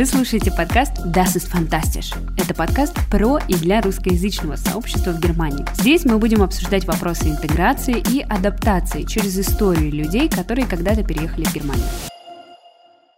Вы слушаете подкаст Das ist fantastisch. Это подкаст про и для русскоязычного сообщества в Германии. Здесь мы будем обсуждать вопросы интеграции и адаптации через историю людей, которые когда-то переехали в Германию.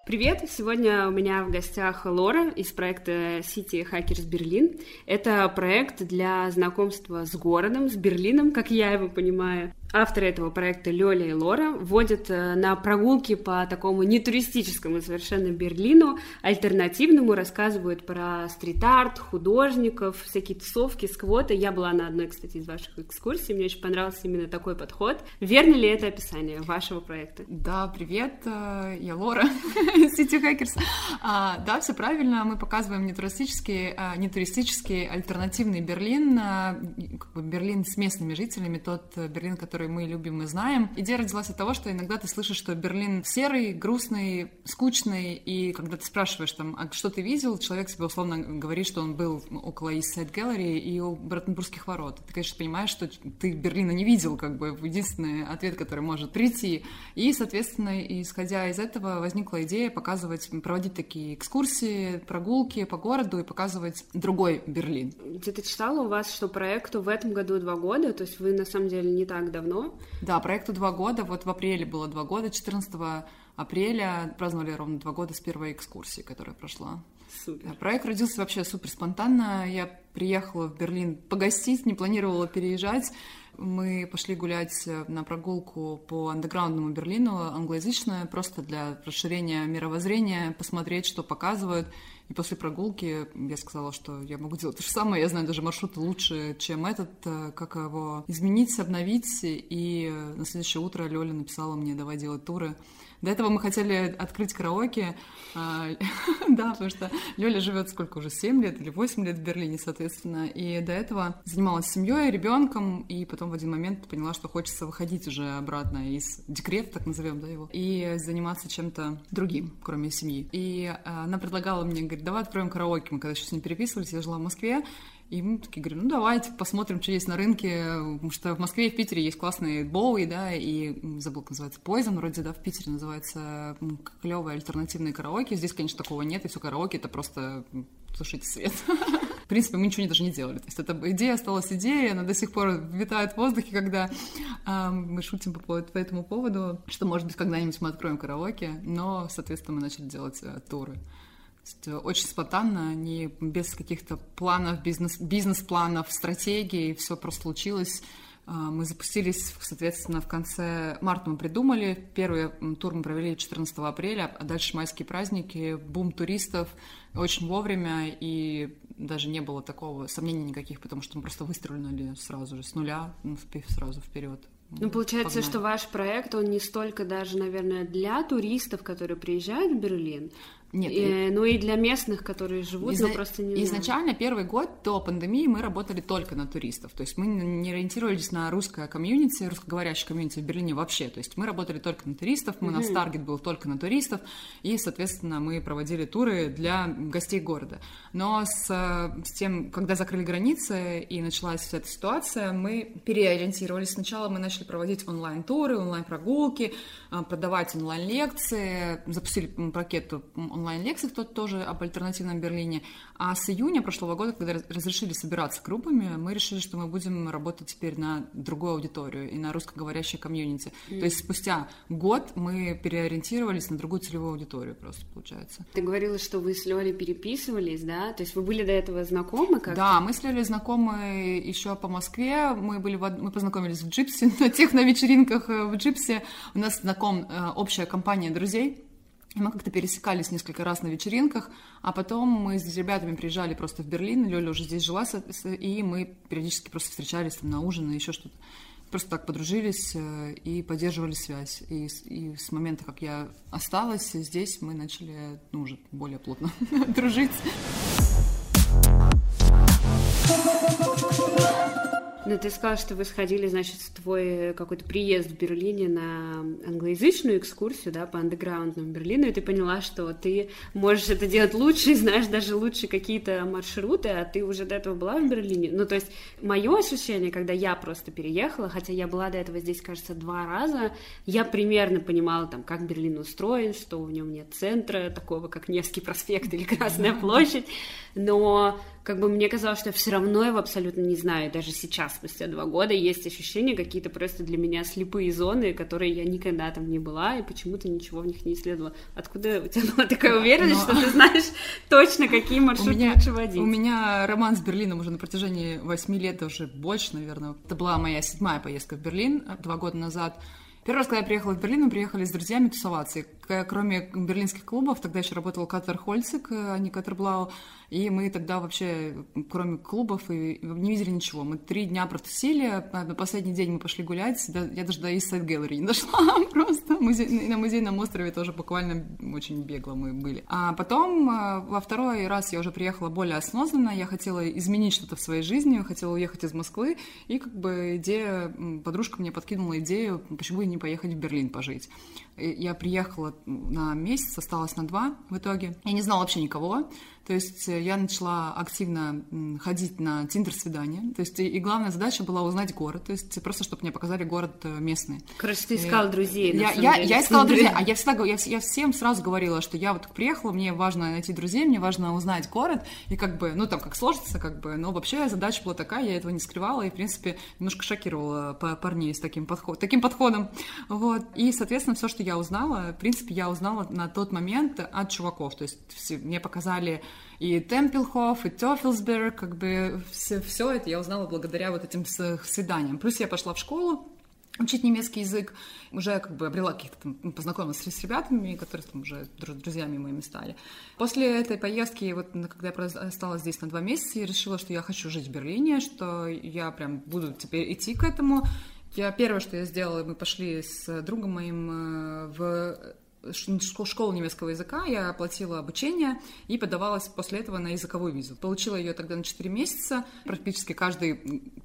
Привет! Сегодня у меня в гостях Лора из проекта City Hackers Berlin. Это проект для знакомства с городом, с Берлином, как я его понимаю. Авторы этого проекта Лёля и Лора водят э, на прогулки по такому нетуристическому совершенно Берлину, альтернативному, рассказывают про стрит-арт, художников, всякие тусовки, сквоты. Я была на одной, кстати, из ваших экскурсий, мне очень понравился именно такой подход. Верно ли это описание вашего проекта? Да, привет, э, я Лора, City Hackers. А, да, все правильно, мы показываем нетуристический, а, нетуристический альтернативный Берлин, а, как бы Берлин с местными жителями, тот Берлин, который который мы любим и знаем. Идея родилась от того, что иногда ты слышишь, что Берлин серый, грустный, скучный, и когда ты спрашиваешь там, а что ты видел, человек себе условно говорит, что он был около East Side Gallery и у Браттенбургских ворот. Ты, конечно, понимаешь, что ты Берлина не видел, как бы единственный ответ, который может прийти. И, соответственно, исходя из этого, возникла идея показывать, проводить такие экскурсии, прогулки по городу и показывать другой Берлин. Где-то читала у вас, что проекту в этом году два года, то есть вы на самом деле не так давно давно. Да, проекту два года. Вот в апреле было два года. 14 апреля праздновали ровно два года с первой экскурсии, которая прошла. Супер. Проект родился вообще супер спонтанно. Я приехала в Берлин погостить, не планировала переезжать. Мы пошли гулять на прогулку по андеграундному Берлину, англоязычную, просто для расширения мировоззрения, посмотреть, что показывают. И после прогулки я сказала, что я могу делать то же самое. Я знаю даже маршруты лучше, чем этот, э, как его изменить, обновить. И на следующее утро Лёля написала мне, давай делать туры. До этого мы хотели открыть караоке, а, да, потому что Лёля живет сколько уже, 7 лет или 8 лет в Берлине, соответственно, и до этого занималась семьей, ребенком, и потом в один момент поняла, что хочется выходить уже обратно из декрета, так назовем, да, его, и заниматься чем-то другим, кроме семьи. И а, она предлагала мне, говорит, давай откроем караоке. Мы когда еще с ней переписывались, я жила в Москве, и мы такие говорим, ну давайте посмотрим, что есть на рынке, потому что в Москве и в Питере есть классные Боуи, да, и забыл, как называется, Poison вроде, да, в Питере называется клевые альтернативные караоке. Здесь, конечно, такого нет, и все караоке это просто тушите свет. В принципе, мы ничего даже не делали. То есть эта идея осталась идеей, она до сих пор витает в воздухе, когда мы шутим по этому поводу, что, может быть, когда-нибудь мы откроем караоке, но, соответственно, мы начали делать э, туры. Э, очень спонтанно, не без каких-то планов, бизнес, бизнес-планов, стратегий, все просто случилось. А, мы запустились, соответственно, в конце марта мы придумали. Первый тур мы провели 14 апреля, а дальше майские праздники, бум туристов, очень вовремя, и даже не было такого сомнений никаких, потому что мы просто выстрелили сразу же с нуля, ну, сразу вперед. Ну, получается, Погнали. что ваш проект, он не столько даже, наверное, для туристов, которые приезжают в Берлин, нет. И, ну и для местных, которые живут, Изна... но просто не Изначально первый год до пандемии мы работали только на туристов. То есть мы не ориентировались на русское комьюнити, русскоговорящее комьюнити в Берлине вообще. То есть мы работали только на туристов, мы, mm-hmm. наш таргет был только на туристов, и, соответственно, мы проводили туры для гостей города. Но с, с тем, когда закрыли границы и началась вся эта ситуация, мы переориентировались. Сначала мы начали проводить онлайн-туры, онлайн-прогулки, продавать онлайн-лекции, запустили пакет онлайн-лекций, тот тоже об альтернативном Берлине. А с июня прошлого года, когда разрешили собираться группами, мы решили, что мы будем работать теперь на другую аудиторию и на русскоговорящее комьюнити. Mm. То есть спустя год мы переориентировались на другую целевую аудиторию просто, получается. Ты говорила, что вы с Лёлей переписывались, да? То есть вы были до этого знакомы как Да, мы с Лёлей знакомы еще по Москве. Мы, были в... мы познакомились в Джипсе, на тех на вечеринках э, в Джипсе. У нас знаком э, общая компания друзей мы как-то пересекались несколько раз на вечеринках, а потом мы с ребятами приезжали просто в Берлин, Лёля уже здесь жила, и мы периодически просто встречались там на ужин и еще что-то. Просто так подружились э, и поддерживали связь. И, и с момента, как я осталась здесь, мы начали ну, уже более плотно дружить. Ну, ты сказала, что вы сходили, значит, в твой какой-то приезд в Берлине на англоязычную экскурсию, да, по андеграундному Берлину, и ты поняла, что ты можешь это делать лучше, и знаешь даже лучше какие-то маршруты, а ты уже до этого была в Берлине. Ну, то есть, мое ощущение, когда я просто переехала, хотя я была до этого здесь, кажется, два раза, я примерно понимала, там, как Берлин устроен, что в нем нет центра, такого, как Невский проспект или Красная площадь, но как бы мне казалось, что я все равно его абсолютно не знаю. Даже сейчас, спустя два года, есть ощущения какие-то просто для меня слепые зоны, которые я никогда там не была, и почему-то ничего в них не исследовала. Откуда у тебя была такая уверенность, Но... что ты знаешь точно, какие маршруты меня, лучше водить? У меня роман с Берлином уже на протяжении восьми лет, уже больше, наверное. Это была моя седьмая поездка в Берлин э, два года назад. Первый раз, когда я приехала в Берлин, мы приехали с друзьями тусоваться. И кроме берлинских клубов, тогда еще работал Катер Хольцик, а не Катер Блау. И мы тогда вообще, кроме клубов, и не видели ничего. Мы три дня протусили, а на последний день мы пошли гулять. Я даже до East Side не дошла просто. Музей, на музейном острове тоже буквально очень бегло мы были. А потом а, во второй раз я уже приехала более осознанно. Я хотела изменить что-то в своей жизни, хотела уехать из Москвы. И как бы идея, подружка мне подкинула идею, почему бы не поехать в Берлин пожить. Я приехала на месяц, осталась на два в итоге. Я не знала вообще никого. То есть э, я начала активно ходить на тиндер-свидания. То есть и, главная задача была узнать город. То есть просто, чтобы мне показали город э, местный. Короче, ты искала друзей. Я, я, я искала друзей. А я всегда я, я всем сразу говорила, что я вот приехала, мне важно найти друзей, мне важно узнать город. И как бы, ну там как сложится, как бы. Но вообще задача была такая, я этого не скрывала. И, в принципе, немножко шокировала парней с таким, подход, таким подходом. Вот. И, соответственно, все, что я узнала, в принципе, я узнала на тот момент от чуваков. То есть мне показали и Темпелхоф, и Тёфелсберг, как бы все, все это я узнала благодаря вот этим свиданиям. Плюс я пошла в школу, учить немецкий язык, уже как бы обрела каких-то там, ну, познакомилась с, с ребятами, которые там уже друзьями моими стали. После этой поездки, вот когда я осталась здесь на два месяца, я решила, что я хочу жить в Берлине, что я прям буду теперь идти к этому. Я первое, что я сделала, мы пошли с другом моим э, в школу немецкого языка, я оплатила обучение и подавалась после этого на языковую визу. Получила ее тогда на 4 месяца, практически каждые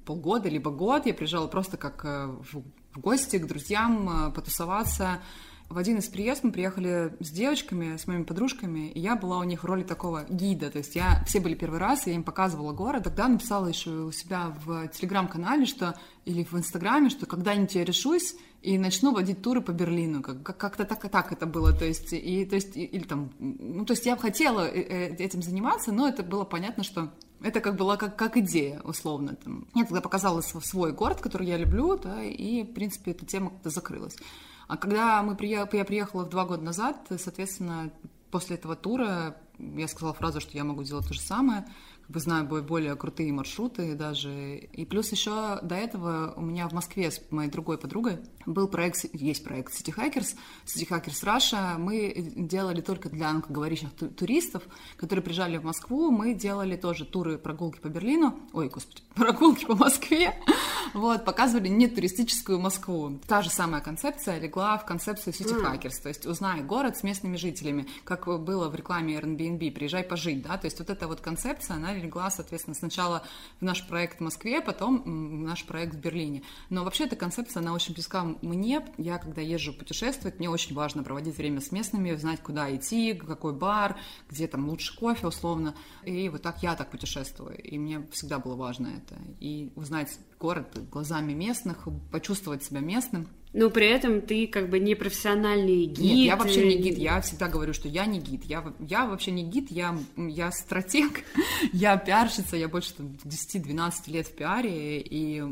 полгода либо год я приезжала просто как э, в гости к друзьям, э, потусоваться, в один из приездов мы приехали с девочками, с моими подружками, и я была у них в роли такого гида. То есть я, все были первый раз, я им показывала город. Тогда написала еще у себя в телеграм-канале, что или в инстаграме, что когда-нибудь я решусь и начну водить туры по Берлину. Как- как-то так и так это было. То есть, и, то есть, или там, ну, то есть я хотела э, э, этим заниматься, но это было понятно, что это как была как, как идея, условно. Там. Я тогда показала свой город, который я люблю, да, и, в принципе, эта тема как-то закрылась. А когда мы приехали, я приехала два года назад, соответственно, после этого тура я сказала фразу, что я могу делать то же самое как бы знаю более крутые маршруты даже. И плюс еще до этого у меня в Москве с моей другой подругой был проект, есть проект City Hackers, City Hackers Russia. Мы делали только для англоговорящих туристов, которые приезжали в Москву. Мы делали тоже туры, прогулки по Берлину. Ой, господи, прогулки по Москве. Вот, показывали не туристическую Москву. Та же самая концепция легла в концепцию City Hackers, то есть узнай город с местными жителями, как было в рекламе Airbnb, приезжай пожить, да, то есть вот эта вот концепция, она легла, соответственно, сначала в наш проект в Москве, потом в наш проект в Берлине. Но вообще эта концепция, она очень близка мне. Я, когда езжу путешествовать, мне очень важно проводить время с местными, знать, куда идти, какой бар, где там лучше кофе, условно. И вот так я так путешествую. И мне всегда было важно это. И узнать город глазами местных, почувствовать себя местным. Но при этом ты как бы не профессиональный гид. Нет, я вообще не гид. Я всегда говорю, что я не гид. Я, я вообще не гид, я, я стратег, я пиарщица, я больше там, 10-12 лет в пиаре, и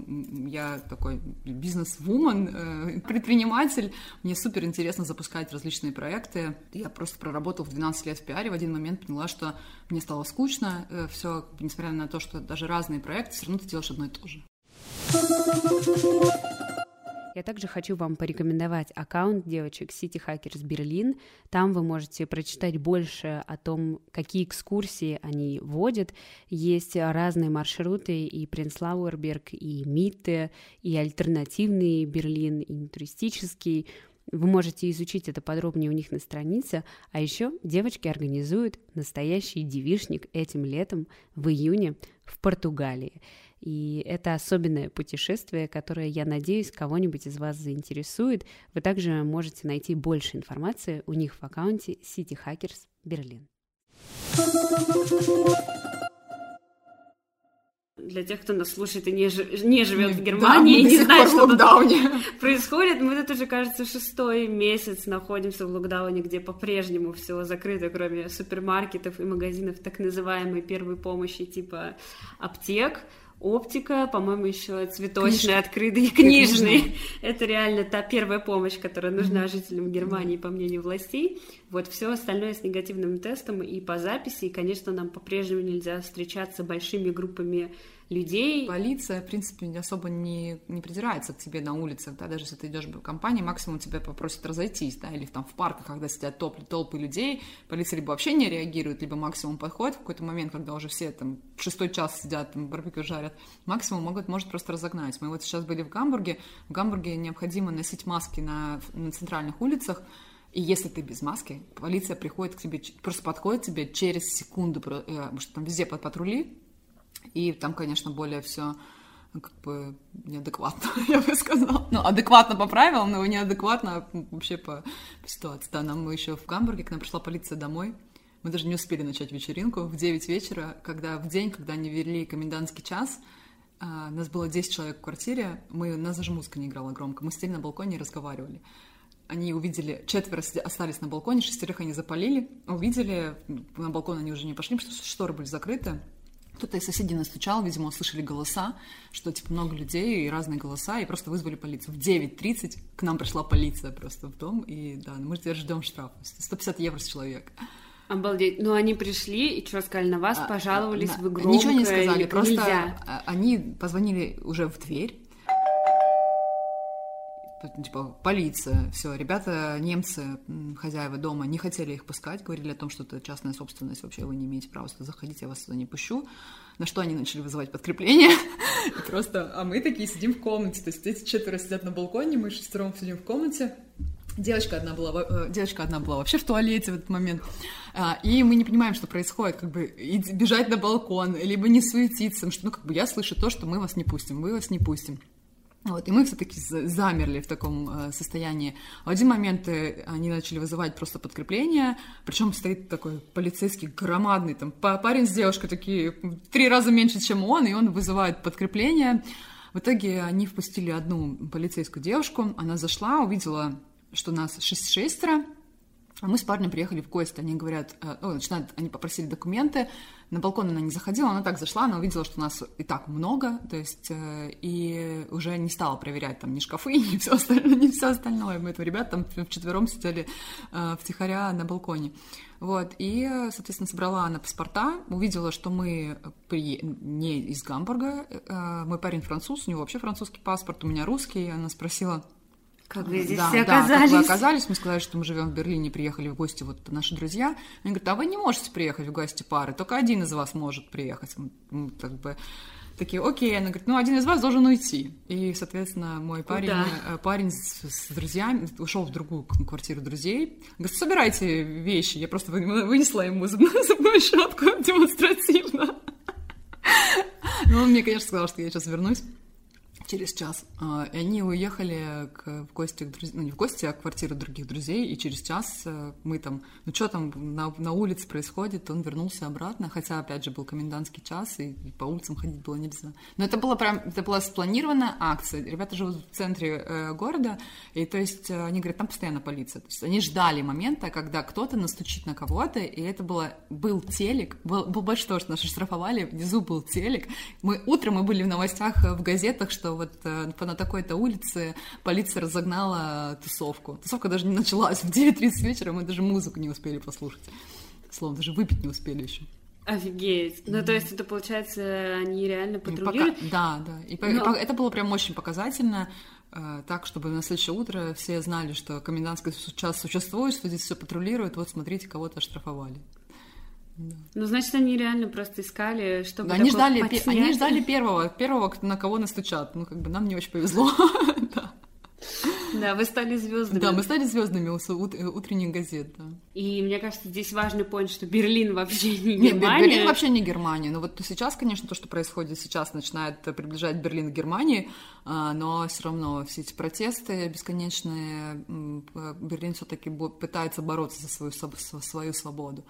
я такой бизнес-вумен, э, предприниматель. Мне супер интересно запускать различные проекты. Я просто проработала в 12 лет в пиаре, в один момент поняла, что мне стало скучно, э, все, несмотря на то, что даже разные проекты, все равно ты делаешь одно и то же. Я также хочу вам порекомендовать аккаунт девочек City Hackers Berlin. Там вы можете прочитать больше о том, какие экскурсии они водят. Есть разные маршруты и Принцлауэрберг, и Митте, и альтернативный Берлин, и туристический. Вы можете изучить это подробнее у них на странице, а еще девочки организуют настоящий девишник этим летом в июне в Португалии. И это особенное путешествие, которое, я надеюсь, кого-нибудь из вас заинтересует. Вы также можете найти больше информации у них в аккаунте City Hackers Berlin. Для тех, кто нас слушает и не, ж... не живет в Германии, да, не знает, что тут происходит, мы тут уже, кажется, шестой месяц находимся в локдауне, где по-прежнему все закрыто, кроме супермаркетов и магазинов так называемой первой помощи типа аптек оптика, по-моему, еще цветочный, открытый, книжный. Это реально та первая помощь, которая нужна mm-hmm. жителям Германии, по мнению властей. Вот все остальное с негативным тестом и по записи. И, конечно, нам по-прежнему нельзя встречаться большими группами людей. Полиция, в принципе, особо не, не придирается к тебе на улицах, да, даже если ты идешь в компании, максимум тебя попросят разойтись, да, или там в парках, когда сидят топ, толпы людей, полиция либо вообще не реагирует, либо максимум подходит в какой-то момент, когда уже все там шестой час сидят, там барбекю жарят, максимум могут, может просто разогнать. Мы вот сейчас были в Гамбурге, в Гамбурге необходимо носить маски на, на центральных улицах, и если ты без маски, полиция приходит к тебе, просто подходит к тебе через секунду, э, потому что там везде под патрули, и там, конечно, более все ну, как бы неадекватно, я бы сказала. Ну, адекватно по правилам, но неадекватно вообще по, ситуации. Да, нам еще в Гамбурге, к нам пришла полиция домой, мы даже не успели начать вечеринку в 9 вечера, когда в день, когда они ввели комендантский час, а, нас было 10 человек в квартире, мы, нас даже музыка не играла громко, мы сидели на балконе и разговаривали. Они увидели, четверо остались на балконе, шестерых они запалили, увидели, на балкон они уже не пошли, потому что шторы были закрыты, кто-то из соседей настучал, видимо, услышали голоса, что, типа, много людей и разные голоса, и просто вызвали полицию. В 9.30 к нам пришла полиция просто в дом, и, да, мы теперь ждем штраф. 150 евро с человека. Обалдеть. Ну, они пришли и что сказали? На вас а, пожаловались, а, вы громко Ничего не сказали, просто нельзя. они позвонили уже в дверь, типа, полиция, все, ребята, немцы, хозяева дома, не хотели их пускать, говорили о том, что это частная собственность, вообще вы не имеете права сюда заходить, я вас сюда не пущу. На что они начали вызывать подкрепление. Просто, а мы такие сидим в комнате, то есть эти четверо сидят на балконе, мы шестером сидим в комнате, Девочка одна была, э, девочка одна была вообще в туалете в этот момент, а, и мы не понимаем, что происходит, как бы бежать на балкон, либо не суетиться, ну, как бы я слышу то, что мы вас не пустим, мы вас не пустим. Вот, и мы все-таки замерли в таком э, состоянии. В один момент э, они начали вызывать просто подкрепление, причем стоит такой полицейский громадный, там парень с девушкой такие три раза меньше, чем он, и он вызывает подкрепление. В итоге они впустили одну полицейскую девушку, она зашла, увидела, что нас шесть шестеро, а мы с парнем приехали в гости, они говорят, э, о, начинают, они попросили документы, на балкон она не заходила, она так зашла, она увидела, что нас и так много, то есть, э, и уже не стала проверять там ни шкафы, ни все остальное, ни все остальное. Мы, это ребят там вчетвером сидели э, втихаря на балконе. Вот, и, соответственно, собрала она паспорта, увидела, что мы при... не из Гамбурга, мой парень француз, у него вообще французский паспорт, у меня русский, она спросила, как вы здесь да, все оказались? Да, как вы оказались. Мы сказали, что мы живем в Берлине, приехали в гости вот наши друзья. Они говорят, а вы не можете приехать в гости пары, только один из вас может приехать. Мы, как бы такие, окей, она говорит, ну, один из вас должен уйти. И, соответственно, мой парень, Куда? Э, парень с, с друзьями ушел в другую квартиру друзей. Говорит, собирайте вещи. Я просто вынесла ему зубную, зубную щетку демонстративно. Ну, он мне, конечно, сказал, что я сейчас вернусь через час. А, и они уехали к, в гости к друзьям, ну не в гости, а в квартиру других друзей, и через час э, мы там, ну что там на, на улице происходит, он вернулся обратно, хотя, опять же, был комендантский час, и, и по улицам ходить было нельзя. Но это была прям, это была спланированная акция. Ребята живут в центре э, города, и то есть э, они говорят, там постоянно полиция. То есть они ждали момента, когда кто-то настучит на кого-то, и это было, был телек, был, был больше того, что нас штрафовали, внизу был телек. Мы, утром мы были в новостях, в газетах, что вот э, на такой-то улице полиция разогнала тусовку. Тусовка даже не началась. В 9.30 вечера мы даже музыку не успели послушать. Словно даже выпить не успели еще. Офигеть. Ну, то есть это, получается, они реально патрулируют? Пока... Да, да. И Но... это было прям очень показательно, э, так, чтобы на следующее утро все знали, что комендантский час существует, что здесь все патрулируют, вот смотрите, кого-то оштрафовали. Ну, значит, они реально просто искали, чтобы они ждали, они ждали первого, первого, на кого настучат. Ну, как бы нам не очень повезло. Да, вы стали звездами. Да, мы стали звездами утренних газет, да. И мне кажется, здесь важный point, что Берлин вообще не Германия. Нет, Берлин вообще не Германия. Но вот сейчас, конечно, то, что происходит сейчас, начинает приближать Берлин к Германии, а, но все равно все эти протесты бесконечные, Берлин все-таки пытается бороться за свою, за свою свободу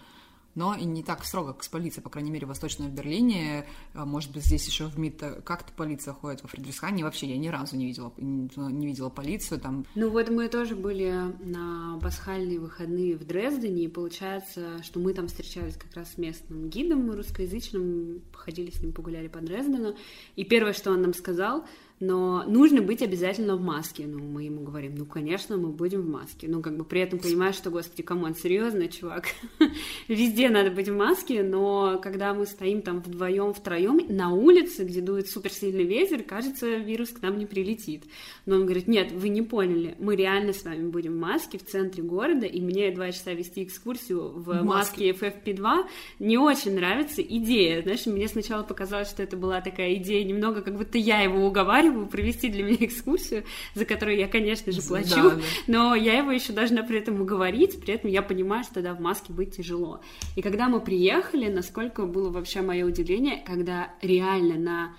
но и не так строго с полицией, по крайней мере, в Восточном Берлине. А, может быть, здесь еще в Митте как-то полиция ходит во Фридрихсхайне. Вообще я ни разу не видела, не видела полицию там. Ну вот мы тоже были на пасхальные выходные в Дрездене, и получается, что мы там встречались как раз с местным гидом русскоязычным, походили с ним, погуляли по Дрездену, и первое, что он нам сказал — но нужно быть обязательно в маске. Ну, мы ему говорим, ну, конечно, мы будем в маске. Ну, как бы при этом понимаешь, что, господи, come on, серьезно, чувак, везде надо быть в маске, но когда мы стоим там вдвоем, втроем на улице, где дует суперсильный ветер, кажется, вирус к нам не прилетит. Но он говорит, нет, вы не поняли, мы реально с вами будем в маске в центре города, и мне два часа вести экскурсию в маске FFP2 не очень нравится идея. Знаешь, мне сначала показалось, что это была такая идея немного, как будто я его уговариваю, уговариваю провести для меня экскурсию, за которую я, конечно же, плачу, да, да. но я его еще должна при этом уговорить, при этом я понимаю, что да, в маске быть тяжело. И когда мы приехали, насколько было вообще мое удивление, когда реально на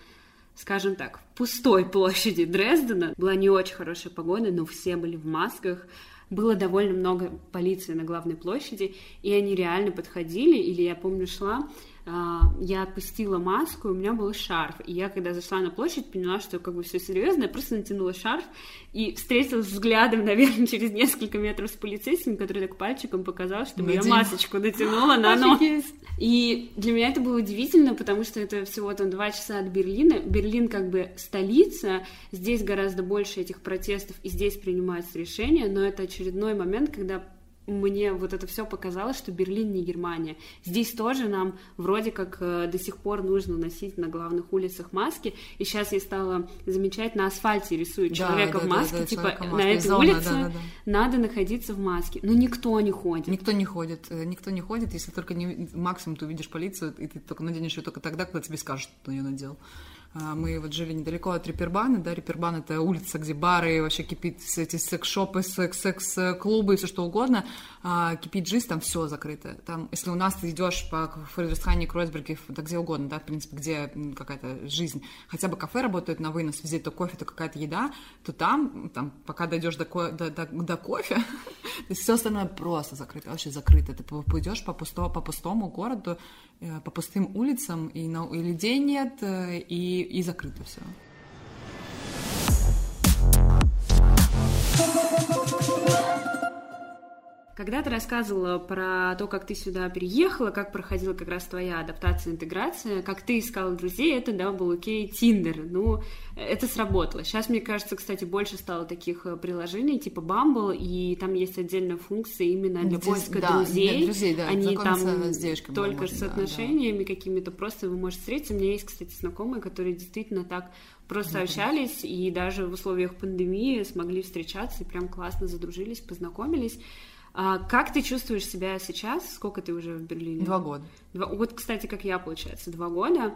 скажем так, в пустой площади Дрездена была не очень хорошая погода, но все были в масках, было довольно много полиции на главной площади, и они реально подходили, или я помню шла, я отпустила маску, и у меня был шарф. И я, когда зашла на площадь, поняла, что как бы все серьезно, я просто натянула шарф и встретилась взглядом, наверное, через несколько метров с полицейским, который так пальчиком показал, чтобы Надень. я масочку натянула на нос. И для меня это было удивительно, потому что это всего там два часа от Берлина. Берлин как бы столица, здесь гораздо больше этих протестов, и здесь принимаются решения, но это очередной момент, когда мне вот это все показалось, что Берлин не Германия. Здесь тоже нам вроде как э, до сих пор нужно носить на главных улицах маски. И сейчас я стала замечать, на асфальте рисуют человека да, в маске, да, да, типа на этой Зона, улице да, да, да. надо находиться в маске. Но никто не ходит. Никто не ходит. Э, никто не ходит, если только не максимум ты увидишь полицию, и ты только наденешь ее только тогда, когда тебе скажут, что ты ее надел. А, мы вот жили недалеко от Рипербана, да, Рипербан — это улица, где бары, вообще кипит эти секс-шопы, секс-клубы и все что угодно, а, кипит жизнь, там все закрыто. Там, если у нас ты идешь по Фридрихсхайне, Кройсберге, да где угодно, да, в принципе, где какая-то жизнь, хотя бы кафе работает на вынос, везде то кофе, то какая-то еда, то там, там пока дойдешь до, ко- до, до, до кофе, все остальное просто закрыто, вообще закрыто. Ты пойдешь по, пусто, по пустому городу, э, по пустым улицам, и, на, и людей нет, э, и и закрыто все. Когда ты рассказывала про то, как ты сюда переехала, как проходила как раз твоя адаптация, интеграция, как ты искала друзей, это, да, был окей, Тиндер. Ну, это сработало. Сейчас, мне кажется, кстати, больше стало таких э, приложений, типа Bumble, и там есть отдельная функция именно для Здесь, поиска да, друзей. друзей да, Они там с только можно, с отношениями да, да. какими-то, просто вы можете встретиться. У меня есть, кстати, знакомые, которые действительно так просто да, общались, и даже в условиях пандемии смогли встречаться, и прям классно задружились, познакомились. А как ты чувствуешь себя сейчас? Сколько ты уже в Берлине? Два года. Два... Вот, кстати, как я, получается, два года.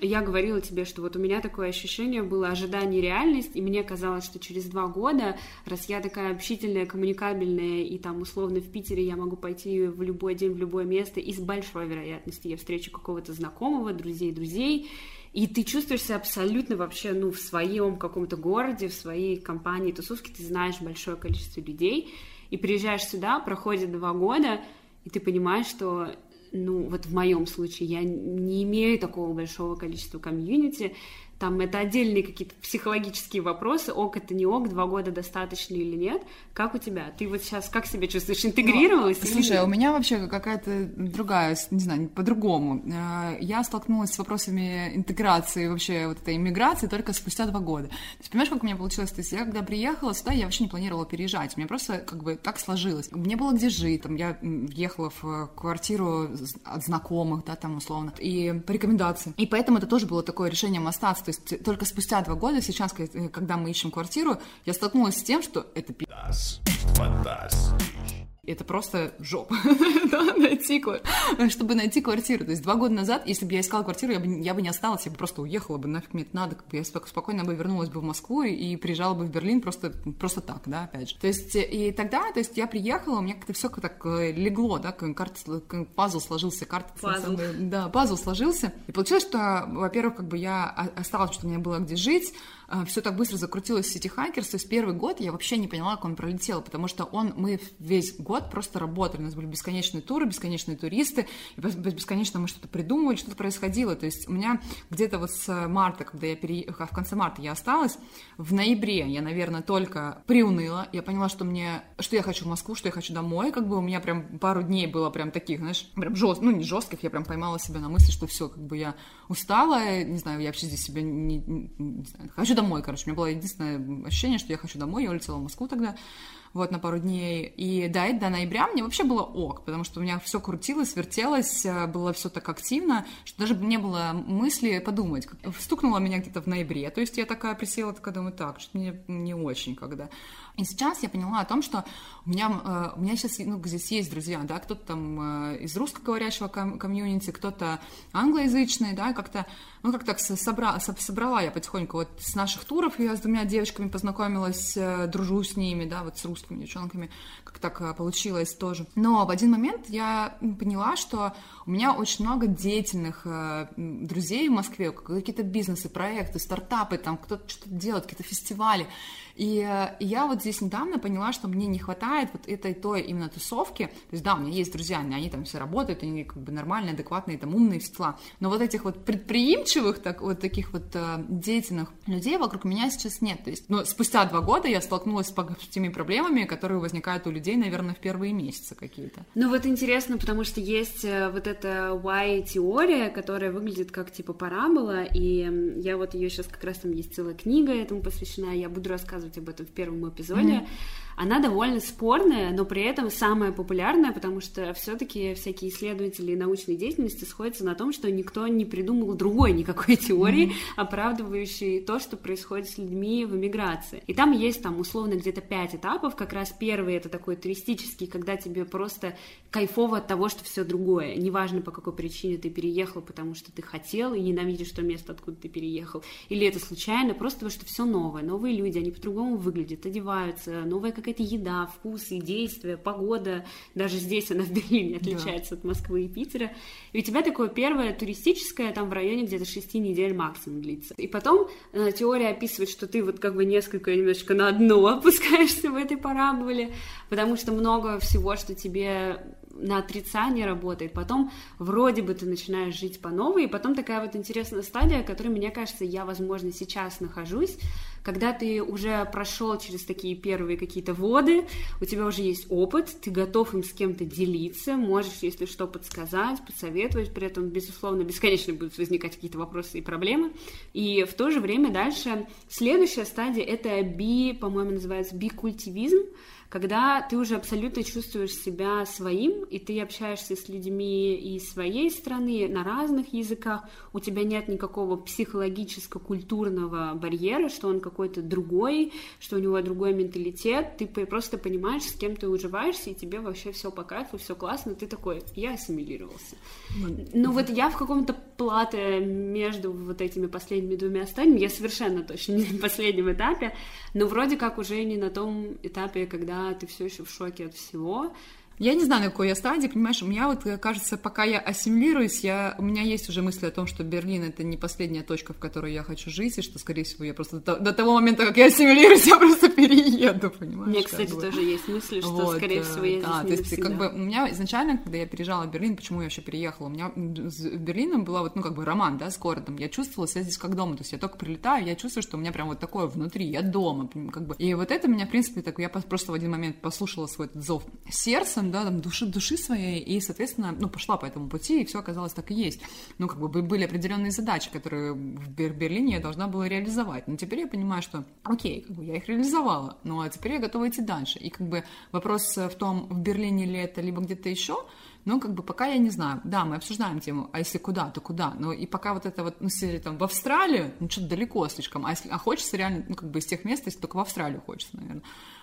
Я говорила тебе, что вот у меня такое ощущение было ожидание реальность, и мне казалось, что через два года, раз я такая общительная, коммуникабельная, и там условно в Питере я могу пойти в любой день, в любое место, и с большой вероятностью я встречу какого-то знакомого, друзей, друзей, и ты чувствуешь себя абсолютно вообще, ну, в своем каком-то городе, в своей компании, тусовке, ты знаешь большое количество людей, и приезжаешь сюда, проходит два года, и ты понимаешь, что ну, вот в моем случае я не имею такого большого количества комьюнити, там это отдельные какие-то психологические вопросы, ок, это не ок, два года достаточно или нет. Как у тебя? Ты вот сейчас как себя чувствуешь? Интегрировалась? Ну, слушай, а у меня вообще какая-то другая, не знаю, по-другому. Э, я столкнулась с вопросами интеграции, вообще вот этой иммиграции только спустя два года. То есть, понимаешь, как у меня получилось? То есть я когда приехала сюда, я вообще не планировала переезжать. У меня просто как бы так сложилось. Мне было где жить, там я ехала в квартиру от знакомых, да, там условно, и по рекомендации. И поэтому это тоже было такое решением остаться есть только спустя два года, сейчас, когда мы ищем квартиру, я столкнулась с тем, что это пи***. Это просто жопа, да, найти, чтобы найти квартиру. То есть два года назад, если бы я искала квартиру, я бы, я бы не осталась, я бы просто уехала бы, нафиг мне это надо, как бы я спокойно бы вернулась бы в Москву и приезжала бы в Берлин просто, просто так, да, опять же. То есть и тогда, то есть я приехала, у меня как-то все так э, легло, да, как как пазл сложился, карта... Пазл. Да, пазл сложился. И получилось, что, во-первых, как бы я осталась, что у меня было где жить, все так быстро закрутилось в City Hackers, то есть первый год я вообще не поняла, как он пролетел, потому что он, мы весь год просто работали, у нас были бесконечные туры, бесконечные туристы, и бесконечно мы что-то придумывали, что-то происходило, то есть у меня где-то вот с марта, когда я переехала, в конце марта я осталась, в ноябре я, наверное, только приуныла, я поняла, что мне, что я хочу в Москву, что я хочу домой, как бы у меня прям пару дней было прям таких, знаешь, прям жест, ну не жестких, я прям поймала себя на мысли, что все, как бы я устала, не знаю, я вообще здесь себя не, не, не знаю, хочу домой, короче. У меня было единственное ощущение, что я хочу домой. Я улетела в Москву тогда вот, на пару дней. И да, и до ноября мне вообще было ок, потому что у меня все крутилось, вертелось, э, было все так активно, что даже не было мысли подумать. Стукнуло меня где-то в ноябре, то есть я такая присела, такая думаю, так, что мне не очень когда. И сейчас я поняла о том, что у меня, э, у меня сейчас ну, здесь есть друзья, да, кто-то там э, из русскоговорящего ком- комьюнити, кто-то англоязычный, да, как-то, ну, как так собра- собрала я потихоньку вот с наших туров, я с двумя девочками познакомилась, э, дружу с ними, да, вот с русскими девчонками, как так получилось тоже. Но в один момент я поняла, что у меня очень много деятельных друзей в Москве, какие-то бизнесы, проекты, стартапы, там кто-то что-то делает, какие-то фестивали, и, и я вот здесь недавно поняла, что мне не хватает вот этой той именно тусовки. То есть, да, у меня есть друзья, они там все работают, они как бы нормальные, адекватные, там умные, все дела. Но вот этих вот предприимчивых, так, вот таких вот э, деятельных людей вокруг меня сейчас нет. То есть, ну, спустя два года я столкнулась с, теми проблемами, которые возникают у людей, наверное, в первые месяцы какие-то. Ну вот интересно, потому что есть э, вот эта why-теория, которая выглядит как типа парабола, и я вот ее сейчас как раз там есть целая книга этому посвящена, я буду рассказывать об этом в первом эпизоде. Mm-hmm она довольно спорная, но при этом самая популярная, потому что все-таки всякие исследователи научной деятельности сходятся на том, что никто не придумал другой никакой теории, mm-hmm. оправдывающей то, что происходит с людьми в эмиграции. И там есть там условно где-то пять этапов. Как раз первый это такой туристический, когда тебе просто кайфово от того, что все другое. Неважно по какой причине ты переехал, потому что ты хотел и ненавидишь то место, откуда ты переехал, или это случайно, просто потому что все новое, новые люди, они по-другому выглядят, одеваются, новая какая-то еда, вкусы, действия, погода. Даже здесь она в Берлине отличается да. от Москвы и Питера. И у тебя такое первое туристическое, там в районе где-то шести недель максимум длится. И потом э, теория описывает, что ты вот как бы несколько немножечко на дно опускаешься в этой параболе, потому что много всего, что тебе на отрицание работает, потом вроде бы ты начинаешь жить по новой, и потом такая вот интересная стадия, которой, мне кажется, я, возможно, сейчас нахожусь, когда ты уже прошел через такие первые какие-то воды, у тебя уже есть опыт, ты готов им с кем-то делиться, можешь, если что, подсказать, посоветовать, при этом, безусловно, бесконечно будут возникать какие-то вопросы и проблемы, и в то же время дальше следующая стадия — это би, по-моему, называется бикультивизм, когда ты уже абсолютно чувствуешь себя своим, и ты общаешься с людьми из своей страны на разных языках, у тебя нет никакого психологическо-культурного барьера, что он какой-то другой, что у него другой менталитет, ты просто понимаешь, с кем ты уживаешься, и тебе вообще все по кайфу, все классно, ты такой, я ассимилировался. Ну вот я в каком-то плате между вот этими последними двумя стадиями, я совершенно точно не на последнем этапе, но вроде как уже не на том этапе, когда ты все еще в шоке от всего, я не знаю, на какой я стадии, понимаешь, у меня вот, э, кажется, пока я ассимилируюсь, я, у меня есть уже мысли о том, что Берлин — это не последняя точка, в которой я хочу жить, и что, скорее всего, я просто до, до того момента, как я ассимилируюсь, я просто перееду, понимаешь? У меня, кстати, как бы. тоже есть мысли, что, вот, скорее э, всего, я да, здесь то есть, как бы, у меня изначально, когда я переезжала в Берлин, почему я вообще переехала, у меня с Берлином была вот, ну, как бы роман, да, с городом, я чувствовала себя здесь как дома, то есть я только прилетаю, я чувствую, что у меня прям вот такое внутри, я дома, как бы, и вот это меня, в принципе, так, я просто в один момент послушала свой зов сердцем, да, там, души, души своей, и, соответственно, ну, пошла по этому пути, и все оказалось так и есть. Ну, как бы были определенные задачи, которые в Берлине я должна была реализовать. Но теперь я понимаю, что, окей, как бы я их реализовала, ну, а теперь я готова идти дальше. И как бы вопрос в том, в Берлине ли это, либо где-то еще, Но как бы пока я не знаю. Да, мы обсуждаем тему, а если куда, то куда. Но и пока вот это вот, ну, если там в Австралию, ну, что-то далеко слишком. А, если, а хочется реально, ну, как бы из тех мест, если только в Австралию хочется, наверное.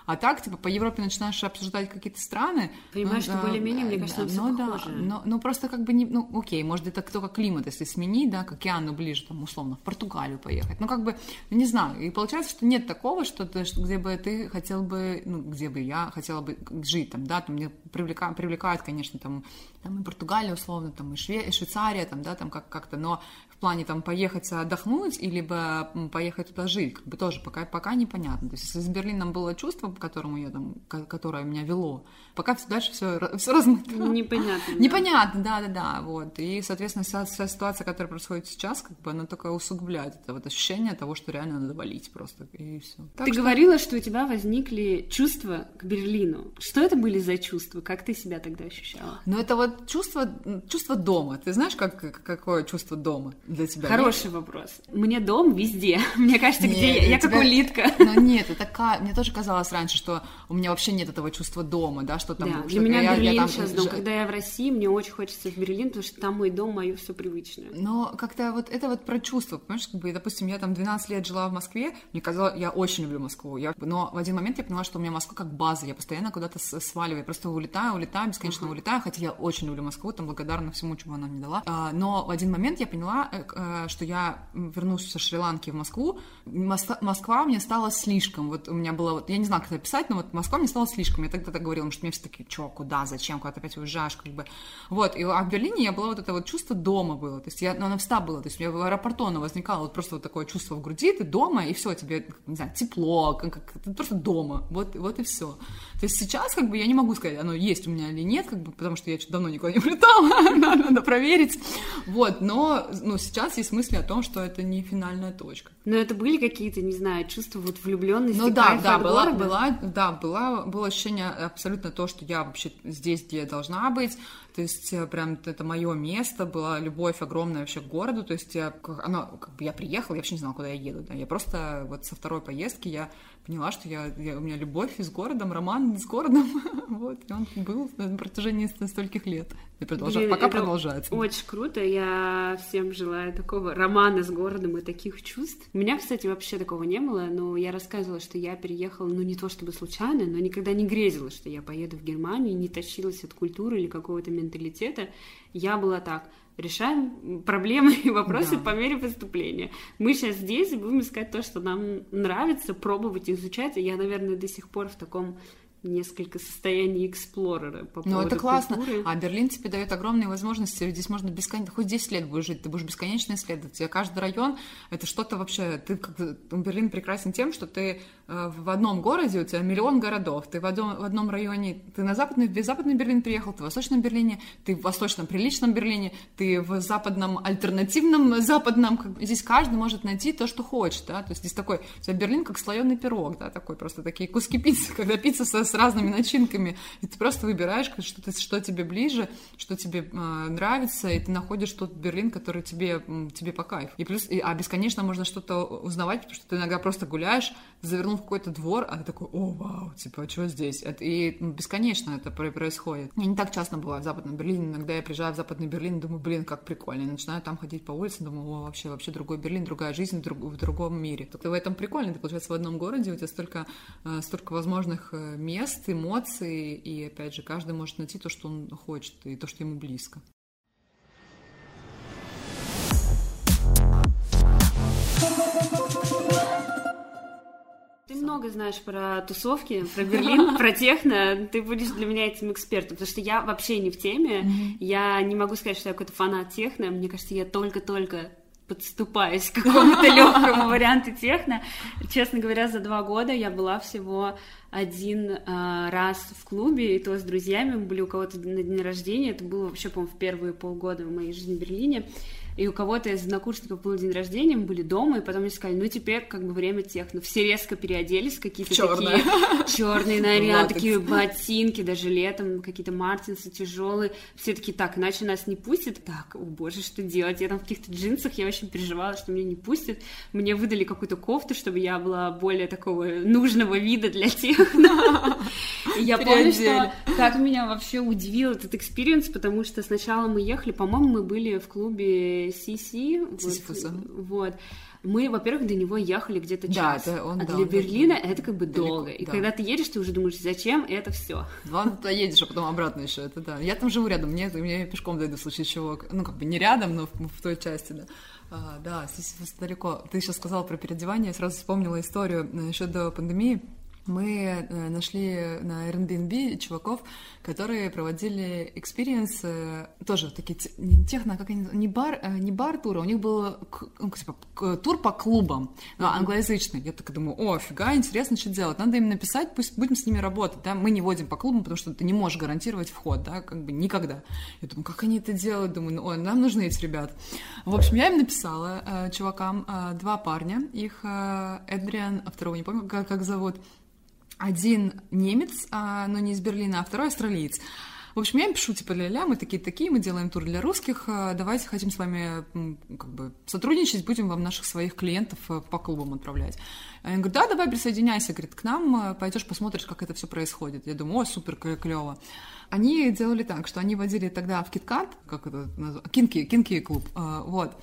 А так, типа, по Европе начинаешь обсуждать какие-то страны. Понимаешь, ну, что более-менее, мне кажется, да, ну, да, но, но просто как бы не, ну, окей, может, это только климат, если сменить, да, к океану ближе, там, условно, в Португалию поехать. Ну, как бы, не знаю, и получается, что нет такого, что, ты, что где бы ты хотел бы, ну, где бы я хотела бы жить, там, да, там, мне привлекает, привлекает конечно, там, там и Португалия, условно, там, и, Шве, и Швейцария, там, да, там, как- как-то, но плане там поехать отдохнуть, и либо поехать туда жить, как бы тоже пока, пока непонятно. То есть если с Берлином было чувство, к которому я там, которое меня вело, пока дальше все, все размыто. Непонятно. Да. Непонятно, да, да, да, вот. И, соответственно, вся, вся ситуация, которая происходит сейчас, как бы она только усугубляет это вот ощущение того, что реально надо валить просто, и все. Так ты что... говорила, что у тебя возникли чувства к Берлину. Что это были за чувства? Как ты себя тогда ощущала? Ну, это вот чувство, чувство дома. Ты знаешь, как, какое чувство дома? Для тебя? Хороший нет? вопрос. Мне дом везде. Мне кажется, нет, где я? Я тебя... как улитка. Ну нет, это ка... мне тоже казалось раньше, что у меня вообще нет этого чувства дома, да, что там... Да, для меня я, Берлин я там... сейчас дом. Когда я в России, мне очень хочется в Берлин, потому что там мой дом, мое все привычное. Но как-то вот это вот про чувство, понимаешь, как бы, допустим, я там 12 лет жила в Москве, мне казалось, я очень люблю Москву, я... но в один момент я поняла, что у меня Москва как база, я постоянно куда-то сваливаю, я просто улетаю, улетаю, бесконечно uh-huh. улетаю, хотя я очень люблю Москву, там благодарна всему, чего она мне дала. А, но в один момент я поняла, что я вернулась со Шри-Ланки в Москву, Москва мне стала слишком. Вот у меня было, вот, я не знаю, как это писать, но вот Москва мне стала слишком. Я тогда так говорила, что мне все такие, что, куда, зачем, куда ты опять уезжаешь, как бы. Вот, и, а в Берлине я была вот это вот чувство дома было, то есть я, ну, оно всегда было, то есть у меня в аэропорту оно возникало вот просто вот такое чувство в груди, ты дома, и все, тебе, не знаю, тепло, как, как, ты просто дома, вот, вот и все. То есть сейчас, как бы, я не могу сказать, оно есть у меня или нет, как бы, потому что я давно никуда не улетала, надо проверить, вот, но, ну, сейчас есть мысли о том, что это не финальная точка. Но это были какие-то, не знаю, чувства вот влюбленности, Ну да, да, была, была, да, была, было ощущение абсолютно то, что я вообще здесь, где я должна быть, то есть э, прям это мое место, была любовь огромная вообще к городу, то есть я, оно, как бы я приехала, я вообще не знала, куда я еду, да, я просто вот со второй поездки я поняла, что я, я, у меня любовь с городом, роман с городом, вот, и он был на протяжении стольких лет. И продолжает, Блин, пока продолжается. Очень круто, я всем желаю такого романа с городом и таких чувств. У меня, кстати, вообще такого не было, но я рассказывала, что я переехала, ну, не то чтобы случайно, но никогда не грезила, что я поеду в Германию, не тащилась от культуры или какого-то менталитета. Я была так, решаем проблемы и вопросы да. по мере поступления. Мы сейчас здесь будем искать то, что нам нравится, пробовать изучать. И я, наверное, до сих пор в таком несколько состояний эксплорера по Ну, это классно. Культуры. А Берлин тебе дает огромные возможности. Здесь можно бесконечно... Хоть 10 лет будешь жить, ты будешь бесконечно исследовать. Тебе каждый район — это что-то вообще... Ты как... Берлин прекрасен тем, что ты в одном городе, у тебя миллион городов, ты в одном, в одном районе... Ты на западный, в западный Берлин приехал, ты в восточном Берлине, ты в восточном приличном Берлине, ты в западном альтернативном западном. Здесь каждый может найти то, что хочет, да? То есть здесь такой... У тебя Берлин как слоеный пирог, да, такой просто такие куски пиццы, когда пицца со с разными начинками, и ты просто выбираешь, что, ты, что тебе ближе, что тебе э, нравится, и ты находишь тот Берлин, который тебе, тебе по кайфу. И плюс, и, а бесконечно можно что-то узнавать, потому что ты иногда просто гуляешь, завернул в какой-то двор, а ты такой, о, вау, типа, а что здесь? Это, и ну, бесконечно это происходит. Я не так часто бываю в Западном Берлине, иногда я приезжаю в Западный Берлин, думаю, блин, как прикольно, и начинаю там ходить по улице, думаю, о, вообще, вообще другой Берлин, другая жизнь в, друг, в другом мире. Ты в этом прикольно, ты, получается, в одном городе, у тебя столько, э, столько возможных э, мест, эмоций, и, опять же, каждый может найти то, что он хочет, и то, что ему близко. Ты много знаешь про тусовки, про Берлин, про техно. Ты будешь для меня этим экспертом, потому что я вообще не в теме. Я не могу сказать, что я какой-то фанат техно. Мне кажется, я только-только подступаюсь к какому-то легкому варианту техно. Честно говоря, за два года я была всего один э, раз в клубе, и то с друзьями. Мы были у кого-то на день рождения. Это было вообще, по-моему, в первые полгода в моей жизни в Берлине. И у кого-то из однокурсников был день рождения, мы были дома, и потом мне сказали, ну теперь как бы время техно. Все резко переоделись, какие-то такие черные наряды, такие ботинки, даже летом какие-то мартинсы тяжелые. Все такие, так, иначе нас не пустят. Так, о боже, что делать? Я там в каких-то джинсах, я очень переживала, что меня не пустят. Мне выдали какую-то кофту, чтобы я была более такого нужного вида для техно. И я помню, что как меня вообще удивил этот experience, потому что сначала мы ехали, по-моему, мы были в клубе Сиси. Сисифуса. Вот. Мы, во-первых, до него ехали где-то Да, час. это он, а да, для он Берлина далеко. это как бы Далеко, долго. И да. когда ты едешь, ты уже думаешь, зачем это все? Ладно, туда едешь, а потом обратно еще, это да. Я там живу рядом, мне, мне пешком дойду в случае чего. Ну, как бы не рядом, но в, в той части, да. А, да, Сисифус далеко. Ты сейчас сказала про переодевание, я сразу вспомнила историю э, еще до пандемии. Мы э, нашли на Airbnb чуваков, которые проводили experience, э, тоже такие техно, как они, не бар, э, не бар тура, у них был ну, типа, тур по клубам, но англоязычный. Я так думаю, о, фига, интересно, что делать. Надо им написать, пусть будем с ними работать, да, мы не водим по клубам, потому что ты не можешь гарантировать вход, да, как бы никогда. Я думаю, как они это делают? Думаю, ну, ой, нам нужны эти ребята. В общем, я им написала, чувакам, два парня, их Эдриан, а второго не помню, как, как зовут, один немец, а, но не из Берлина, а второй австралиец. В общем, я им пишу, типа, ля-ля, мы такие-такие, мы делаем тур для русских, а, давайте хотим с вами как бы сотрудничать, будем вам наших своих клиентов э, по клубам отправлять. Они говорят, да, давай присоединяйся, говорит, к нам, э, пойдешь посмотришь, как это все происходит. Я думаю, о, супер, клево. Они делали так, что они водили тогда в Киткат, как это называется, Кинки, Кинки клуб, э, вот,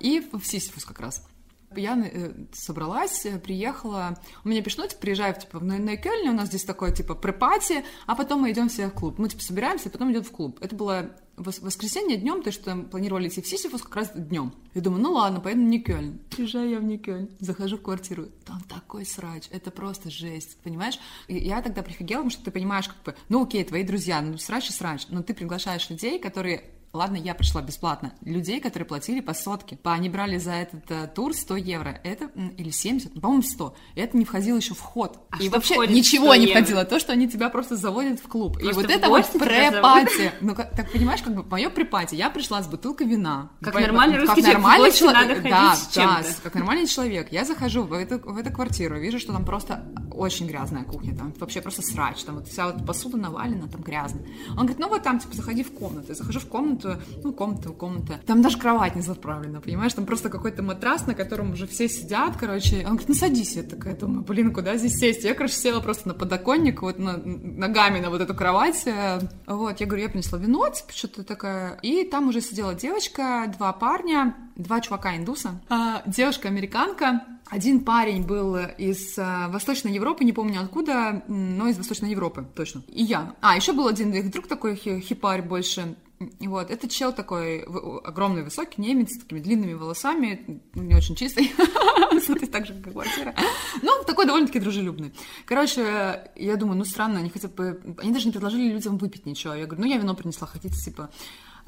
и в Сисифус как раз. Я э, собралась, э, приехала. У меня пишут, ну, типа, приезжай типа, в Нойкельне, у нас здесь такое, типа, препати, а потом мы идем все в клуб. Мы, типа, собираемся, и потом идем в клуб. Это было вос- воскресенье днем, то что планировали идти в Сисифус как раз днем. Я думаю, ну ладно, поеду в Никельн. Приезжаю я в Никельн, захожу в квартиру, там такой срач, это просто жесть, понимаешь? И я тогда прифигела, потому что ты понимаешь, как бы, ну окей, твои друзья, ну срач и срач, но ты приглашаешь людей, которые Ладно, я пришла бесплатно. Людей, которые платили по сотке. Они брали за этот э, тур 100 евро. Это, или 70, ну, по-моему, 100. И это не входило еще в вход. А и вообще ничего 100 не евро? входило. То, что они тебя просто заводят в клуб. и Просто вот в это вот препати. Ну, как- так понимаешь, как бы мое препати. Я пришла с бутылкой вина. Как По- нормальный как русский нормальный человек. да, да, как нормальный человек. Я захожу в эту, в эту квартиру, вижу, что там просто очень грязная кухня. Там вообще просто срач. Там вот вся вот посуда навалена, там грязно. Он говорит, ну вот там, типа, заходи в комнату. Я захожу в комнату, ну, комната, комната. Там даже кровать не заправлена, понимаешь? Там просто какой-то матрас, на котором уже все сидят, короче. Он говорит, ну садись. Я такая думаю, блин, куда здесь сесть? Я, короче, села просто на подоконник, вот на, ногами на вот эту кровать. э, Вот, я говорю, я принесла вино, типа, что-то такое. И там уже сидела девочка, два парня, два чувака индуса, а, девушка-американка, один парень был из э, Восточной Европы, не помню откуда, но из Восточной Европы, точно. И я. А, еще был один их друг такой хи- хипарь больше. Вот, это чел такой огромный, высокий немец с такими длинными волосами, не очень чистый, так же, как квартира. Ну, такой довольно-таки дружелюбный. Короче, я думаю, ну странно, они хотя бы... Они даже не предложили людям выпить ничего. Я говорю, ну я вино принесла, хотите, типа...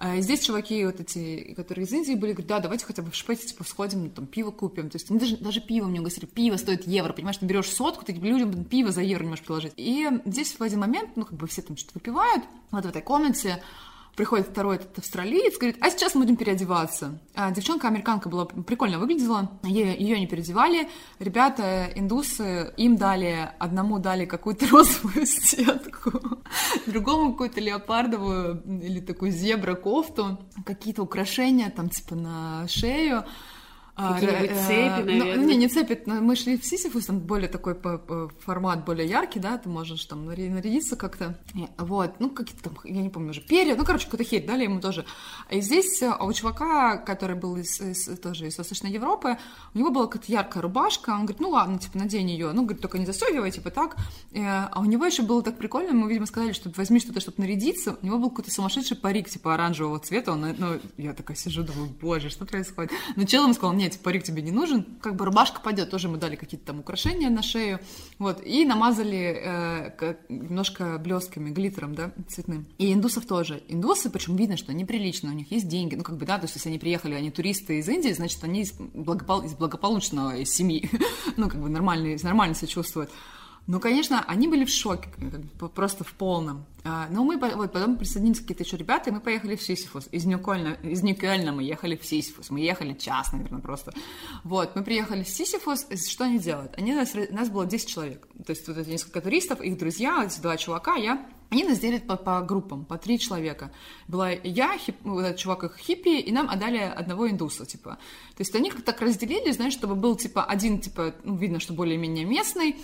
А Здесь чуваки вот эти, которые из Индии были, говорят, да, давайте хотя бы в Шпете, типа, сходим, там, пиво купим. То есть они даже, даже пиво мне угостили. Пиво стоит евро, понимаешь, ты берешь сотку, ты людям пиво за евро не можешь приложить. И здесь в один момент, ну, как бы все там что-то выпивают, вот в этой комнате приходит второй этот австралиец, говорит, а сейчас мы будем переодеваться. А девчонка американка была прикольно выглядела, ее, ее не переодевали. Ребята, индусы, им дали, одному дали какую-то розовую сетку, другому какую-то леопардовую или такую зебра-кофту, какие-то украшения там типа на шею. А, Какие-нибудь э, цепи, ну, наверное. не, не цепи, мы шли в Сисифус, там более такой по- по- формат более яркий, да, ты можешь там нарядиться как-то, вот, ну, какие-то там, я не помню уже, перья, ну, короче, какой-то хейт дали ему тоже. И здесь э, у чувака, который был из, из- тоже из Восточной Европы, у него была какая-то яркая рубашка, он говорит, ну, ладно, типа, надень ее, ну, говорит, только не застегивай, типа, так. Э, А у него еще было так прикольно, мы, видимо, сказали, что возьми что-то, чтобы нарядиться, у него был какой-то сумасшедший парик, типа, оранжевого цвета, он, ну, я такая сижу, думаю, боже, что происходит? Но чел ему сказал, нет, парик тебе не нужен, как бы рубашка пойдет, тоже мы дали какие-то там украшения на шею, вот, и намазали э, немножко блесками, глиттером, да, цветным. И индусов тоже. Индусы, причем видно, что они приличные, у них есть деньги, ну, как бы, да, то есть, если они приехали, они туристы из Индии, значит, они из, благопол- из благополучного семьи, ну, как бы, нормальные, нормально себя чувствуют. Ну, конечно, они были в шоке, просто в полном. А, но мы вот потом присоединились какие-то еще ребята, и мы поехали в Сисифус. Из Ньюкольна, из Ньюкольна мы ехали в Сисифус. Мы ехали час, наверное, просто. Вот, мы приехали в Сисифус. Что они делают? Они, нас, нас было 10 человек. То есть вот эти несколько туристов, их друзья, эти два чувака, я. Они нас делят по, по группам, по три человека. Была я, хип, вот этот чувак их хиппи, и нам отдали одного индуса, типа. То есть они как-то так разделили, знаешь, чтобы был, типа, один, типа, ну, видно, что более-менее местный,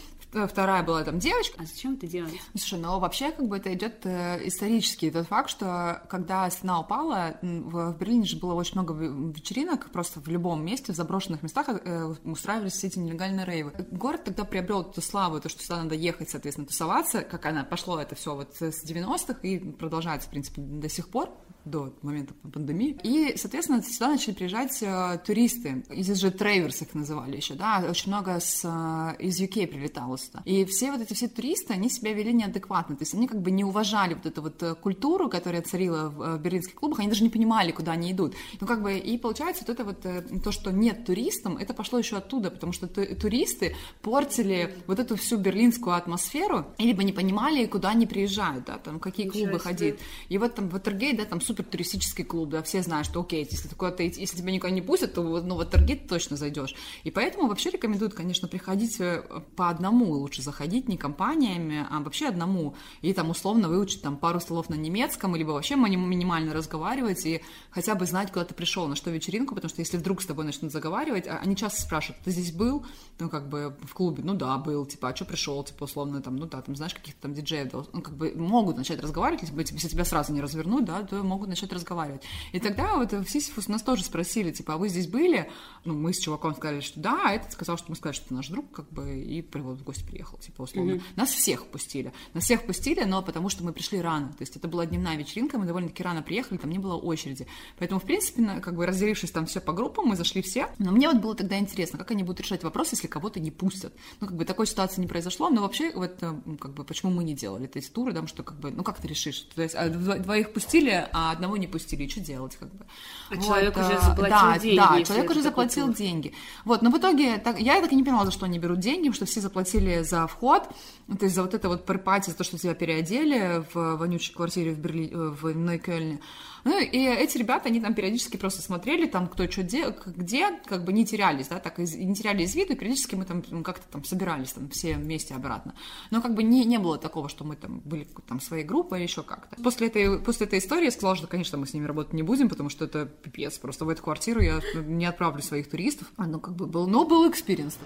вторая была там девочка. А зачем это делать? Ну, слушай, ну вообще как бы это идет э, исторически. Тот факт, что когда стена упала, в, в Берлине же было очень много вечеринок, просто в любом месте, в заброшенных местах э, устраивались все эти нелегальные рейвы. Город тогда приобрел эту славу, то, что сюда надо ехать, соответственно, тусоваться, как она пошло это все вот с 90-х и продолжается, в принципе, до сих пор до момента пандемии. И, соответственно, сюда начали приезжать э, туристы. Здесь же трейверс их называли еще, да, очень много с, э, из UK прилетало сюда. И все вот эти все туристы, они себя вели неадекватно, то есть они как бы не уважали вот эту вот э, культуру, которая царила в, берлинских клубах, они даже не понимали, куда они идут. Ну, как бы, и получается, вот это вот, то, что нет туристам, это пошло еще оттуда, потому что туристы портили вот эту всю берлинскую атмосферу, и либо не понимали, куда они приезжают, да, там, какие клубы ходить. И вот там в Ватергейт, да, там супер туристический клуб, да, все знают, что окей, если ты куда-то, если тебя никуда не пустят, то ну, в Таргет точно зайдешь. И поэтому вообще рекомендуют, конечно, приходить э, по одному, лучше заходить не компаниями, а вообще одному, и там условно выучить там пару слов на немецком, либо вообще минимально разговаривать и хотя бы знать, куда ты пришел, на что вечеринку, потому что если вдруг с тобой начнут заговаривать, а, они часто спрашивают, ты здесь был? Ну, как бы в клубе, ну да, был, типа, а что пришел, типа, условно, там, ну да, там, знаешь, каких-то там диджеев, ну, как бы могут начать разговаривать, если тебя сразу не развернуть, да, то могут могут начать разговаривать. И тогда вот в Сисифус нас тоже спросили, типа, а вы здесь были? Ну, мы с чуваком сказали, что да, а этот сказал, что мы сказали, что это наш друг, как бы, и вот в гости приехал, типа, условно. Mm-hmm. Нас всех пустили. Нас всех пустили, но потому что мы пришли рано. То есть это была дневная вечеринка, мы довольно-таки рано приехали, там не было очереди. Поэтому, в принципе, как бы разделившись там все по группам, мы зашли все. Но мне вот было тогда интересно, как они будут решать вопрос, если кого-то не пустят. Ну, как бы такой ситуации не произошло, но вообще, вот, как бы, почему мы не делали эти туры, там, что, как бы, ну, как ты решишь? То есть а, двоих пустили, а одного не пустили что делать, как бы. А вот, человек уже заплатил да, деньги. Да, человек уже заплатил деньги. Вот, но в итоге так, я так и не поняла, за что они берут деньги, что все заплатили за вход, то есть за вот это вот pre-party, за то, что тебя переодели в вонючей квартире в Берлине, в Нойкельне. Ну, и эти ребята, они там периодически просто смотрели, там, кто что де, где, как бы не терялись, да, так, не теряли из виду, и периодически мы там как-то там собирались там все вместе обратно. Но как бы не, не было такого, что мы там были там своей группой или еще как-то. После этой, после этой истории я сказала, что, конечно, мы с ними работать не будем, потому что это пипец, просто в эту квартиру я не отправлю своих туристов. А, ну, как бы был, но был experience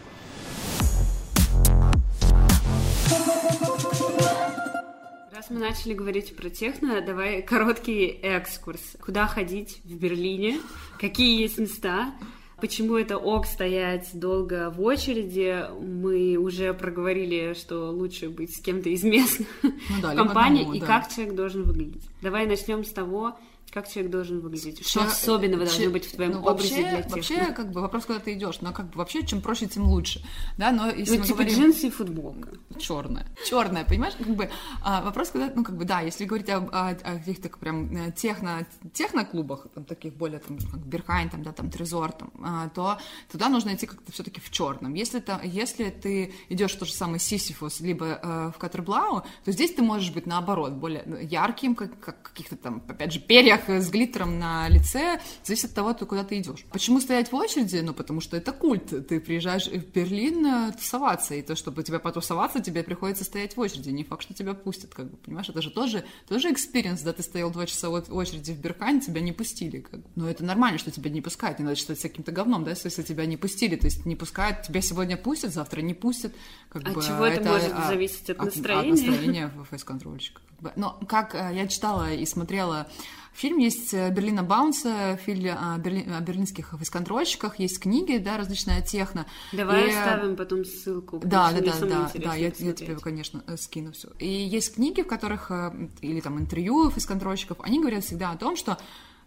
Раз мы начали говорить про техно, давай короткий экскурс. Куда ходить в Берлине? Какие есть места? Почему это ок стоять долго в очереди? Мы уже проговорили, что лучше быть с кем-то из местных ну да, компаний. Одному, и да. как человек должен выглядеть. Давай начнем с того, как человек должен выглядеть? Что Че... особенного Че... должно быть в твоем ну, образе вообще, для тех? Вообще, как бы вопрос, куда ты идешь, но как бы вообще, чем проще, тем лучше, да, но если ну, мы типа говорим... джинсы и футболка. Черная, черная, понимаешь, как бы а, вопрос, когда, ну, как бы, да, если говорить о, о, о каких-то прям э, техно, техно-клубах, там, таких более, там, как Бергхайн, там, да, там, Tresor, там, а, то туда нужно идти как-то все-таки в черном. Если, то, если ты идешь в то же самое Sisyphos, либо э, в Kater Blau, то здесь ты можешь быть, наоборот, более ярким, как, как каких-то там, опять же, перьях с глиттером на лице, зависит от того, куда ты идешь. Почему стоять в очереди? Ну, потому что это культ. Ты приезжаешь в Берлин э, тусоваться, и то, чтобы тебя потусоваться, тебе приходится стоять в очереди. Не факт, что тебя пустят, как бы, понимаешь? Это же тоже, тоже experience, да, ты стоял два часа в очереди в Бергхайне, тебя не пустили, как бы. Но это нормально, что тебя не пускают, не надо считать с каким-то говном, да, если тебя не пустили, то есть не пускают, тебя сегодня пустят, завтра не пустят. Как от бы, чего это, это может а, зависеть от, от настроения? От настроения фейс-контрольщика. Но как э, я читала и смотрела Фильм есть э, Берлина Баунса, фильм о, Берли... о берлинских фейсконтрольщиках, есть книги, да, различная техно. Давай и... оставим потом ссылку. Да, да, да, да, да, я, я тебе, конечно, э, скину все. И есть книги, в которых, э, или там интервью фейсконтрольщиков, они говорят всегда о том, что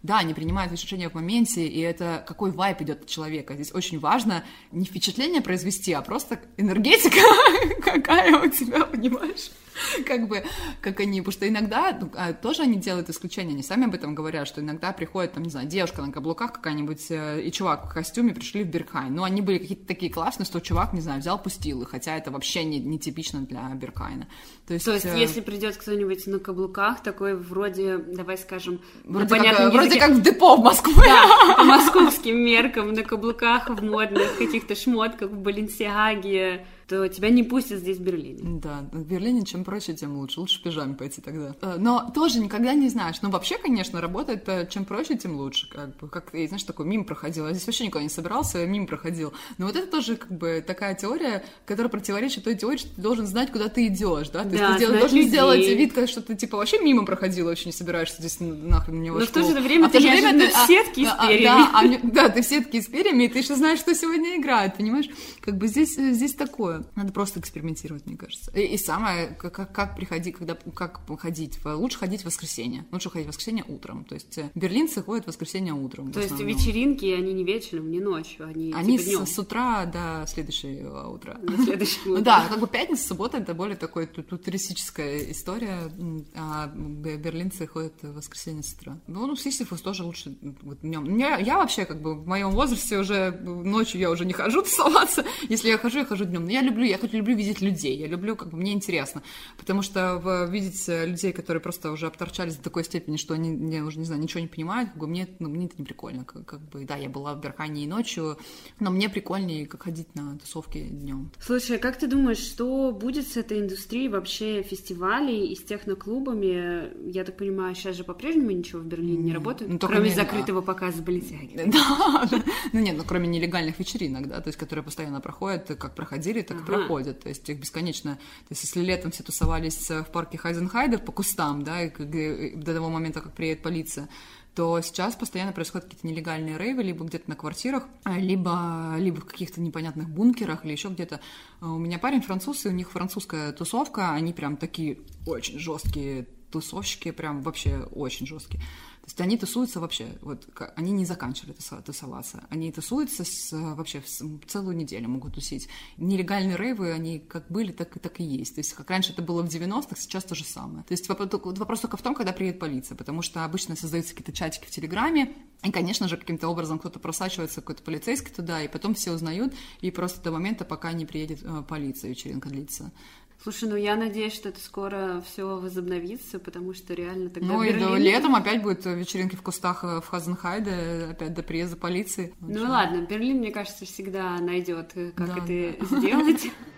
да, они принимают решения в моменте, и это какой вайп идет от человека. Здесь очень важно не впечатление произвести, а просто энергетика какая у тебя, понимаешь? как бы, как они, потому что иногда ну, а, тоже они делают исключения, они сами об этом говорят, что иногда приходит, там, не знаю, девушка на каблуках какая-нибудь, э, и чувак в костюме пришли в Беркхайн, но они были какие-то такие классные, что чувак, не знаю, взял, пустил их, хотя это вообще не, не типично для Беркайна. То есть, То есть э... если придет кто-нибудь на каблуках, такой вроде, давай скажем, вроде, как, вроде как в депо в Москве. Да, по московским меркам, на каблуках, в модных каких-то шмотках, в Баленсиаге, то тебя не пустят здесь в Берлине. Да, в Берлине чем проще, тем лучше. Лучше в пижаме пойти тогда. Э, но тоже никогда не знаешь. Но вообще, конечно, работает э, чем проще, тем лучше. Как бы, как я, знаешь, такой мим проходил. Я здесь вообще никуда не собирался, мим проходил. Но вот это тоже как бы такая теория, которая противоречит той теории, что ты должен знать, куда ты идешь, да? То да, есть ты дел, должен людей. сделать вид, что ты типа вообще мимо проходил, вообще не собираешься здесь нахрен мне Но в то же время а ты, время ты в сетке а, с перьями. А, да, а, да, ты в сетке с перьями, и ты еще знаешь, что сегодня играет, понимаешь? Как бы здесь, э, здесь такое. Надо просто экспериментировать, мне кажется. И, и самое, как, как приходить, когда, как ходить, лучше ходить в воскресенье, лучше ходить в воскресенье утром, то есть э, берлинцы ходят в воскресенье утром. То есть вечеринки, они не вечером, не ночью, они Они типа с, с утра до следующего утра. До следующего утра. Да, как бы пятница, суббота, это более такой туристическая история, а берлинцы ходят в воскресенье с утра. Ну, ну Сисифус тоже лучше вот, днем. Я, я вообще, как бы, в моем возрасте уже ночью я уже не хожу тусоваться. Если я хожу, я хожу днем. Но я люблю, я хоть люблю видеть людей, я люблю, как бы мне интересно, потому что в, видеть людей, которые просто уже обторчались до такой степени, что они, я уже не знаю, ничего не понимают, как бы мне, ну, мне это не прикольно, как, как бы, да, я была в Берхане и ночью, но мне прикольнее, как ходить на тусовки днем. Слушай, а как ты думаешь, что будет с этой индустрией вообще фестивалей и с техноклубами? Я так понимаю, сейчас же по-прежнему ничего в Берлине не работает, ну, кроме не... закрытого показа Балетяги. Да, ну нет, ну кроме нелегальных вечеринок, да, то есть которые постоянно проходят, как проходили, так и проходят, то есть их бесконечно. То есть если летом все тусовались в парке Хайзенхайдер по кустам, да, до того момента, как приедет полиция, то сейчас постоянно происходят какие-то нелегальные рейвы, либо где-то на квартирах, либо, либо в каких-то непонятных бункерах, или еще где-то. У меня парень француз, и у них французская тусовка, они прям такие очень жесткие тусовщики, прям вообще очень жесткие. То есть они тусуются вообще, вот они не заканчивали тусоваться, они тусуются с, вообще целую неделю могут тусить. Нелегальные рейвы, они как были, так и так и есть. То есть как раньше это было в 90-х, сейчас то же самое. То есть вопрос только в том, когда приедет полиция, потому что обычно создаются какие-то чатики в Телеграме, и, конечно же, каким-то образом кто-то просачивается, какой-то полицейский туда, и потом все узнают, и просто до момента, пока не приедет э, полиция, вечеринка длится. Слушай, ну я надеюсь, что это скоро все возобновится, потому что реально тогда Ну Берлин... и до летом опять будет вечеринки в кустах э, в Хазенхайде, опять до приезда полиции. Ну Очень... ладно, Берлин, мне кажется, всегда найдет, э, как да, это да. сделать.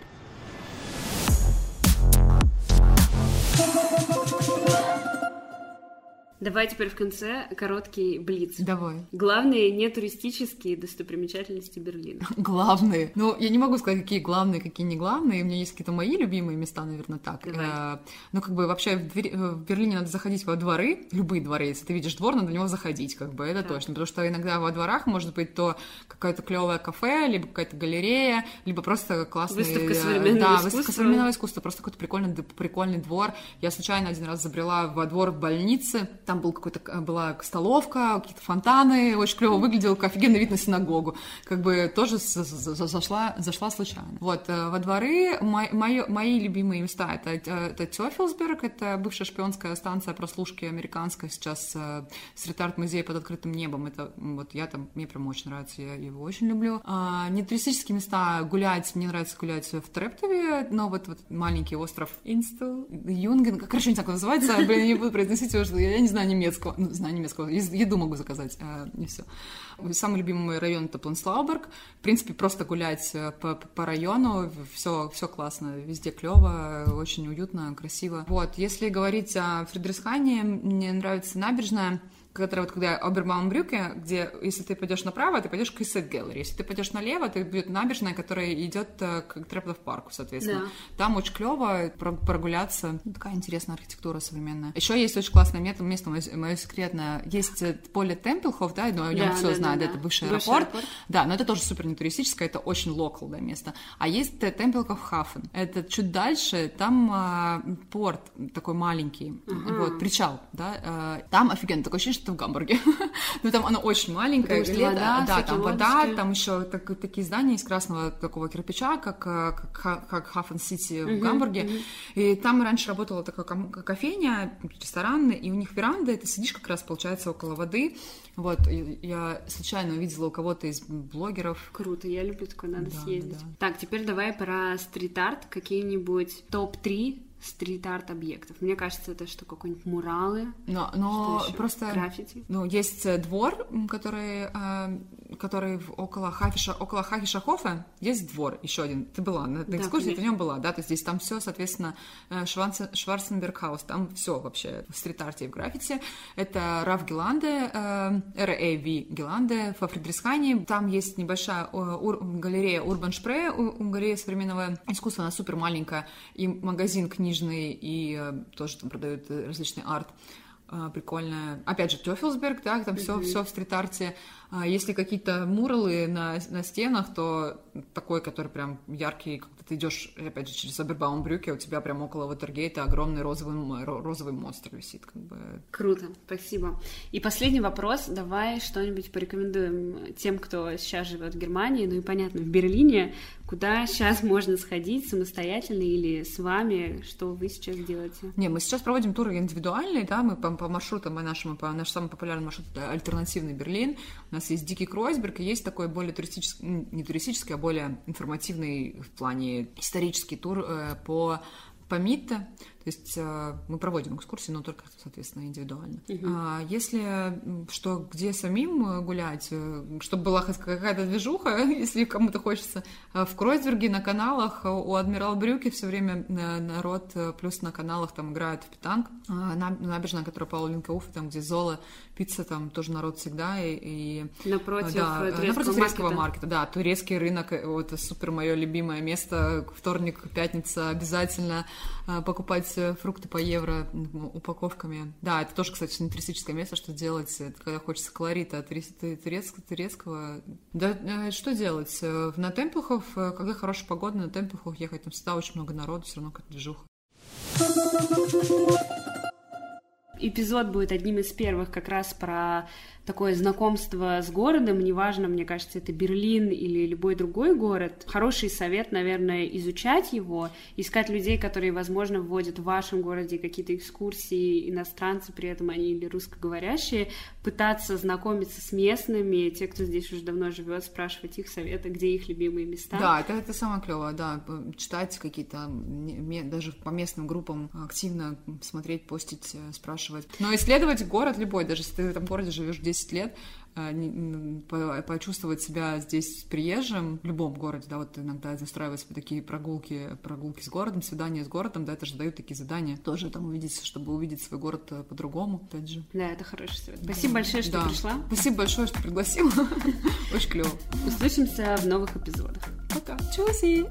Давай теперь в конце короткий блиц. Давай. Главные нетуристические достопримечательности Берлина. Главные? Ну, я не могу сказать, какие главные, какие не главные. У меня есть какие-то мои любимые места, наверное, так. Давай. Ну, как бы вообще в, двери, в Берлине надо заходить во дворы, любые дворы. Если ты видишь двор, надо в него заходить, как бы, это так. точно. Потому что иногда во дворах может быть то какое-то клевое кафе, либо какая-то галерея, либо просто классный... Выставка современного да, искусства. выставка современного искусства, просто какой-то прикольный, прикольный двор. Я случайно один раз забрела во двор в больнице, там был какой-то, э, была столовка, какие-то фонтаны, очень клево выглядел, офигенный вид на синагогу. Как бы тоже зашла, зашла случайно. Вот, э, во дворы мои, мои, мои любимые места, это, э, это Тёфилсберг, это бывшая шпионская станция прослушки американская, сейчас стрит-арт-музей под открытым небом, это вот я там, мне прям очень нравится, я его очень люблю. А, не туристические места гулять, мне нравится гулять в Трептове, но вот, вот маленький остров Инстел, Юнген, короче, не так называется, блин, я не буду произносить его, что я не знаю немецкого, ну, знаю немецкого, еду могу заказать, а, и все. Самый любимый мой район это Планслауберг. В принципе, просто гулять э, по, по району, все, все классно, везде клево, очень уютно, красиво. Вот, если говорить о Фридрихсхане, мне нравится набережная которая вот когда Обербаумбрюке, где если ты пойдешь направо, ты пойдешь к Исет Gallery. Если ты пойдешь налево, то будет набережная, которая идет э, к Треплов парку, соответственно. Да. Там очень клево прогуляться. Ну, такая интересная архитектура современная. Еще есть очень классное место, место мое, мое секретное. Есть э, поле Темпелхоф, да, но о нем да, все да, знают, да, да. это бывший, бывший аэропорт. аэропорт. Да, но это тоже супер не туристическое, это очень локал, да, место. А есть Темпелхоф Хафен. Это чуть дальше, там а, порт такой маленький, uh-huh. вот, причал, да, а, там офигенно, такое ощущение, что что в Гамбурге. ну, там оно очень маленькое. Потому что вода, да, там вода, там еще так, такие здания из красного такого кирпича, как, э, как, как Хаффен Сити в Гамбурге. И там раньше работала такая кофейня, ресторан, и у них веранда, и ты сидишь как раз, получается, около воды. Вот, я случайно увидела у кого-то из блогеров Круто, я люблю такое, надо Да, съездить. да. Так, теперь давай про стрит-арт, какие-нибудь топ-3 стрит-арт объектов. Мне кажется, это что, какой-нибудь муралы? Но, но Что просто... Граффити? Ну, есть э, двор, который, э, который в- около Хафиша, около Хафишахофа, есть двор, еще один. Ты была на, на Да, экскурсии, ты в конечно. нем была, да? То есть здесь там все, соответственно, э, Шварценбергхаус, там все вообще в стрит-арте и в граффити. Это Раф Геланде, э, R.A.V. Геланде во Фридрихсхане. Там есть небольшая э, ур- галерея Урбан Шпрей, у- галерея современного искусства, она супер маленькая, и магазин книжный, и э, тоже там продают э, различный арт а, прикольная. Опять же, Тёфелсберг, да, там все, все в стрит-арте. А Если какие-то муралы на, на стенах, то такой, который прям яркий, когда ты идешь, опять же, через Абербаум-брюки, у тебя прям около Ватергейта огромный розовый, розовый монстр висит, как бы. Круто, спасибо. И последний вопрос. Давай что-нибудь порекомендуем тем, кто сейчас живет в Германии, ну и понятно, в Берлине, куда сейчас можно сходить самостоятельно или с вами, что вы сейчас делаете? Не, мы сейчас проводим туры индивидуальные, да, мы по, по маршрутам, по нашему, по наш самый популярный маршрут это альтернативный Берлин. У нас есть Дикий Кройсберг, и есть такой более туристический, не туристический, а более информативный в плане исторический тур э, по Митте, то есть э, мы проводим экскурсии, но только, соответственно, индивидуально. А если что, где самим э, гулять, э, чтобы была хоть какая-то движуха, если кому-то хочется, в Кройсберге на каналах у Адмирал Брюки все время народ, плюс на каналах там играет в питанг. А, наб- Набережная, которая Паула Линкауф, там где Зола, пицца, там тоже народ всегда. И, и Напротив да, турецкого напротив турецкого маркета. маркета, да, турецкий рынок, вот супер мое любимое место, вторник, пятница, обязательно покупать фрукты по евро упаковками. Да, это тоже, кстати, туристическое место, что делать, это когда хочется колорита турис- ту- турецк- турецкого. Да, э, что делать? Э, На Темплухов, э, когда хорошая погода, на Темплухов ехать, там всегда очень много народу, все равно как движуха. Эпизод будет одним из первых как раз про такое знакомство с городом. Неважно, мне кажется, это Берлин или любой другой город. Хороший совет, наверное, изучать его, искать людей, которые, возможно, вводят в вашем городе какие-то экскурсии, иностранцы при этом они или русскоговорящие, пытаться знакомиться с местными, те, кто здесь уже давно живет, спрашивать их советы, где их любимые места. Да, это, это самое клевое, да, читать какие-то, даже по местным группам активно смотреть, постить, э, спрашивать. Но исследовать город любой, даже если ты в этом городе живешь 10 лет, э, не- м, по- почувствовать себя здесь приезжим в любом городе, да, вот иногда устраивать себе такие прогулки, прогулки с городом, свидания с городом, да, это же дают такие задания, тоже там увидеть, чтобы увидеть свой город э, по-другому, опять же. Да, это хороший совет. Спасибо большое, что Да. пришла. Спасибо большое, что пригласила. Очень клево. Услышимся в новых эпизодах. Пока. Чуси!